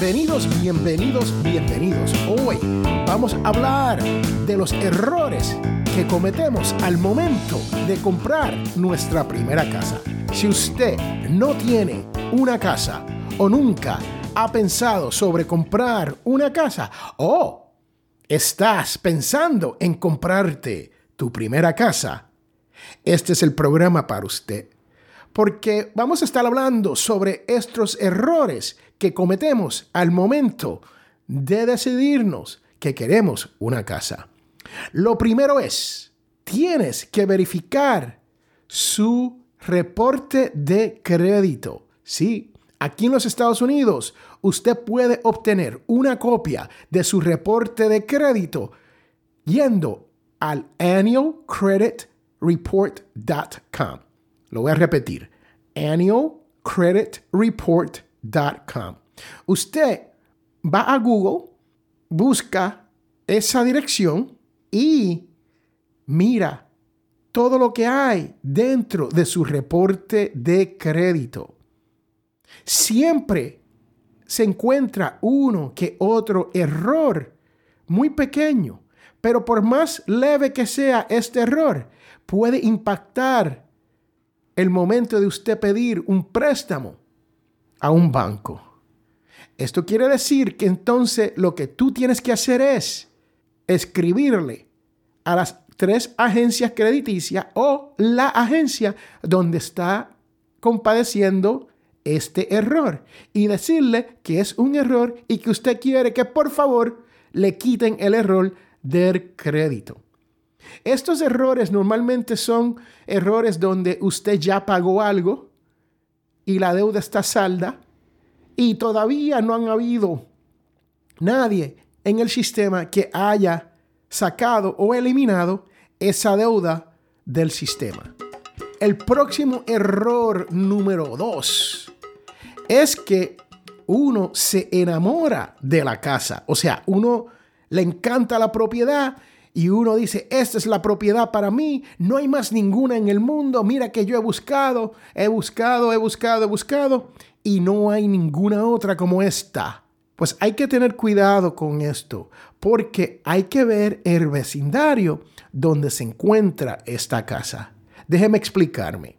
Bienvenidos, bienvenidos, bienvenidos. Hoy vamos a hablar de los errores que cometemos al momento de comprar nuestra primera casa. Si usted no tiene una casa o nunca ha pensado sobre comprar una casa o estás pensando en comprarte tu primera casa, este es el programa para usted. Porque vamos a estar hablando sobre estos errores que cometemos al momento de decidirnos que queremos una casa. Lo primero es, tienes que verificar su reporte de crédito. Sí, aquí en los Estados Unidos usted puede obtener una copia de su reporte de crédito yendo al annualcreditreport.com. Lo voy a repetir, annualcreditreport.com. Usted va a Google, busca esa dirección y mira todo lo que hay dentro de su reporte de crédito. Siempre se encuentra uno que otro error muy pequeño, pero por más leve que sea este error, puede impactar el momento de usted pedir un préstamo a un banco. Esto quiere decir que entonces lo que tú tienes que hacer es escribirle a las tres agencias crediticias o la agencia donde está compadeciendo este error y decirle que es un error y que usted quiere que por favor le quiten el error del crédito. Estos errores normalmente son errores donde usted ya pagó algo y la deuda está salda y todavía no han habido nadie en el sistema que haya sacado o eliminado esa deuda del sistema. El próximo error número dos es que uno se enamora de la casa. O sea, uno le encanta la propiedad y uno dice, esta es la propiedad para mí, no hay más ninguna en el mundo, mira que yo he buscado, he buscado, he buscado, he buscado, y no hay ninguna otra como esta. Pues hay que tener cuidado con esto, porque hay que ver el vecindario donde se encuentra esta casa. Déjeme explicarme.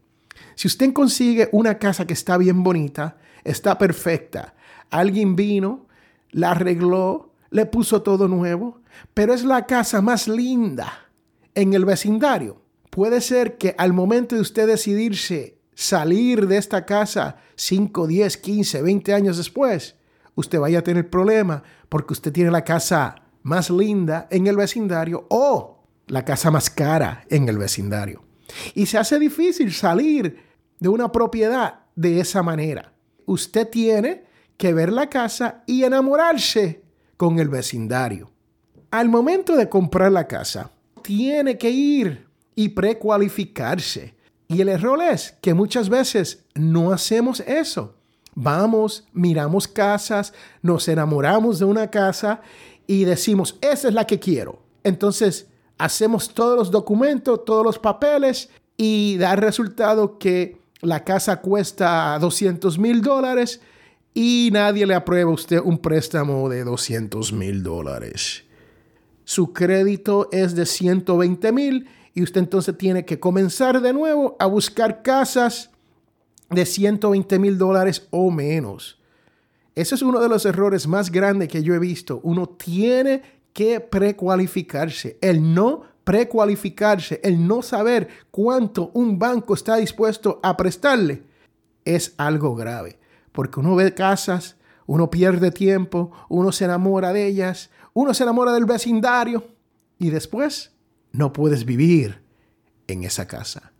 Si usted consigue una casa que está bien bonita, está perfecta, alguien vino, la arregló, le puso todo nuevo, pero es la casa más linda en el vecindario. Puede ser que al momento de usted decidirse salir de esta casa 5, 10, 15, 20 años después, usted vaya a tener problema porque usted tiene la casa más linda en el vecindario o la casa más cara en el vecindario. Y se hace difícil salir de una propiedad de esa manera. Usted tiene que ver la casa y enamorarse con el vecindario. Al momento de comprar la casa, tiene que ir y precualificarse. Y el error es que muchas veces no hacemos eso. Vamos, miramos casas, nos enamoramos de una casa y decimos, esa es la que quiero. Entonces, hacemos todos los documentos, todos los papeles y da resultado que la casa cuesta 200 mil dólares y nadie le aprueba a usted un préstamo de 200 mil dólares su crédito es de 120 mil y usted entonces tiene que comenzar de nuevo a buscar casas de 120 mil dólares o menos. Ese es uno de los errores más grandes que yo he visto. Uno tiene que precualificarse. El no precualificarse, el no saber cuánto un banco está dispuesto a prestarle, es algo grave. Porque uno ve casas, uno pierde tiempo, uno se enamora de ellas, uno se enamora del vecindario y después no puedes vivir en esa casa.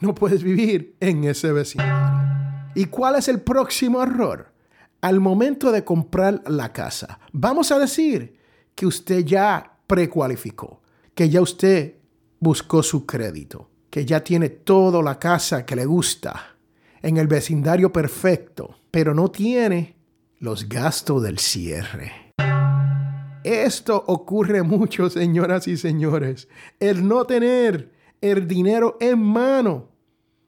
No puedes vivir en ese vecindario. ¿Y cuál es el próximo error? Al momento de comprar la casa, vamos a decir que usted ya precualificó, que ya usted buscó su crédito. que ya tiene toda la casa que le gusta, en el vecindario perfecto, pero no tiene los gastos del cierre. Esto ocurre mucho, señoras y señores. El no tener el dinero en mano.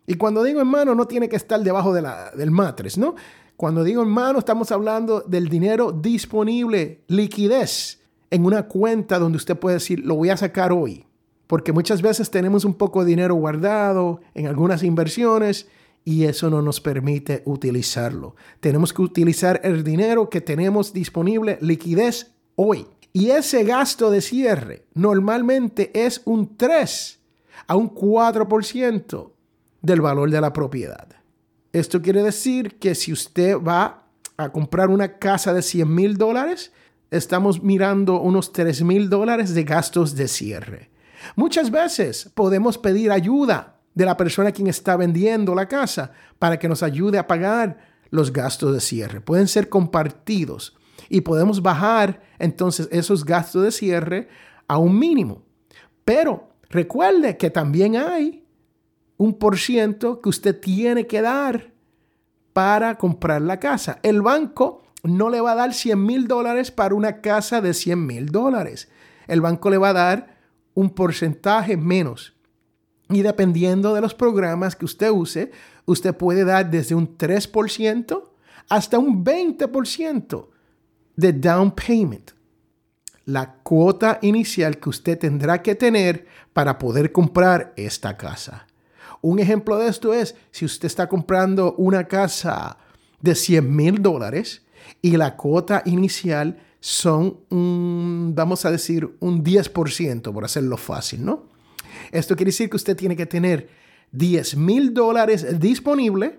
Y cuando digo en mano, no tiene que estar debajo de la, del matres, ¿no? Cuando digo en mano, estamos hablando del dinero disponible, liquidez, en una cuenta donde usted puede decir, lo voy a sacar hoy. Porque muchas veces tenemos un poco de dinero guardado en algunas inversiones y eso no nos permite utilizarlo. Tenemos que utilizar el dinero que tenemos disponible, liquidez, hoy. Y ese gasto de cierre normalmente es un 3 a un 4% del valor de la propiedad. Esto quiere decir que si usted va a comprar una casa de 100 mil dólares, estamos mirando unos 3 mil dólares de gastos de cierre. Muchas veces podemos pedir ayuda de la persona quien está vendiendo la casa para que nos ayude a pagar los gastos de cierre. Pueden ser compartidos y podemos bajar entonces esos gastos de cierre a un mínimo. Pero recuerde que también hay un por ciento que usted tiene que dar para comprar la casa. El banco no le va a dar 100 mil dólares para una casa de 100 mil dólares. El banco le va a dar un porcentaje menos. Y dependiendo de los programas que usted use, usted puede dar desde un 3% hasta un 20% de down payment. La cuota inicial que usted tendrá que tener para poder comprar esta casa. Un ejemplo de esto es si usted está comprando una casa de 100 mil dólares y la cuota inicial son, vamos a decir, un 10%, por hacerlo fácil, ¿no? Esto quiere decir que usted tiene que tener 10 mil dólares disponibles,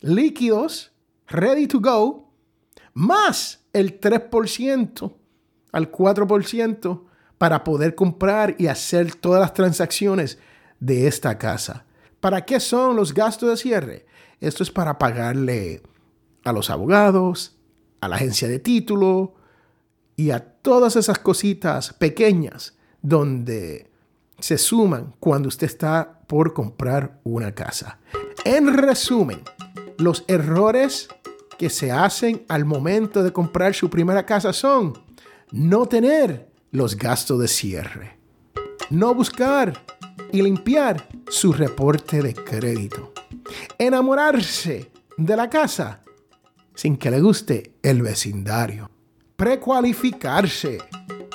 líquidos, ready to go, más el 3% al 4% para poder comprar y hacer todas las transacciones de esta casa. ¿Para qué son los gastos de cierre? Esto es para pagarle a los abogados, a la agencia de título y a todas esas cositas pequeñas donde se suman cuando usted está por comprar una casa. En resumen, los errores que se hacen al momento de comprar su primera casa son no tener los gastos de cierre, no buscar y limpiar su reporte de crédito, enamorarse de la casa sin que le guste el vecindario, precualificarse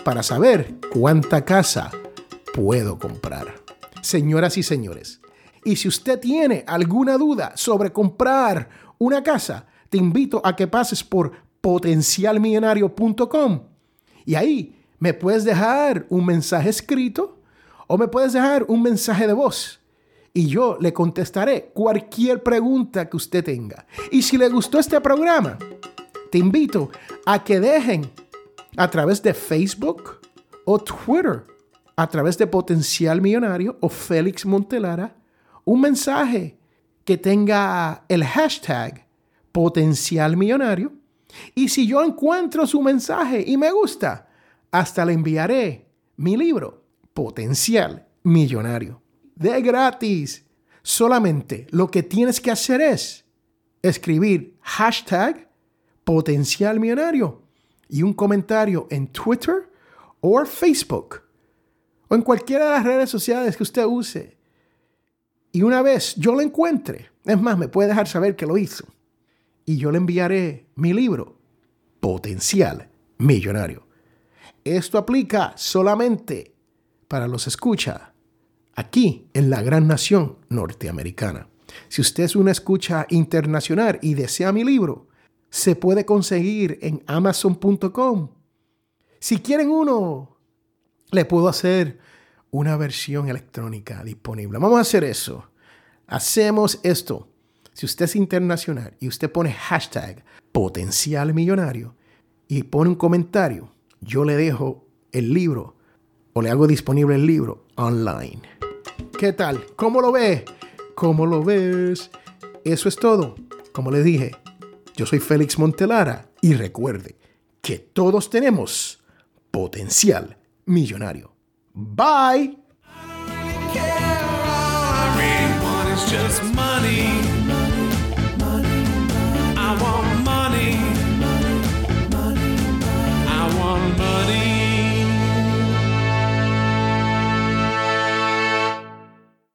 para saber cuánta casa puedo comprar. Señoras y señores, y si usted tiene alguna duda sobre comprar una casa, te invito a que pases por potencialmillonario.com y ahí me puedes dejar un mensaje escrito o me puedes dejar un mensaje de voz y yo le contestaré cualquier pregunta que usted tenga. Y si le gustó este programa, te invito a que dejen a través de Facebook o Twitter, a través de Potencial Millonario o Félix Montelara, un mensaje que tenga el hashtag potencial millonario. Y si yo encuentro su mensaje y me gusta, hasta le enviaré mi libro, Potencial Millonario. De gratis. Solamente lo que tienes que hacer es escribir hashtag potencial millonario y un comentario en Twitter o Facebook o en cualquiera de las redes sociales que usted use. Y una vez yo lo encuentre, es más, me puede dejar saber que lo hizo y yo le enviaré mi libro, Potencial Millonario. Esto aplica solamente para los escucha aquí en la gran nación norteamericana. Si usted es una escucha internacional y desea mi libro, se puede conseguir en amazon.com. Si quieren uno, le puedo hacer una versión electrónica disponible. Vamos a hacer eso. Hacemos esto. Si usted es internacional y usted pone hashtag potencial millonario y pone un comentario, yo le dejo el libro o le hago disponible el libro online. ¿Qué tal? ¿Cómo lo ve? ¿Cómo lo ves? Eso es todo. Como le dije, yo soy Félix Montelara y recuerde que todos tenemos potencial millonario. Bye.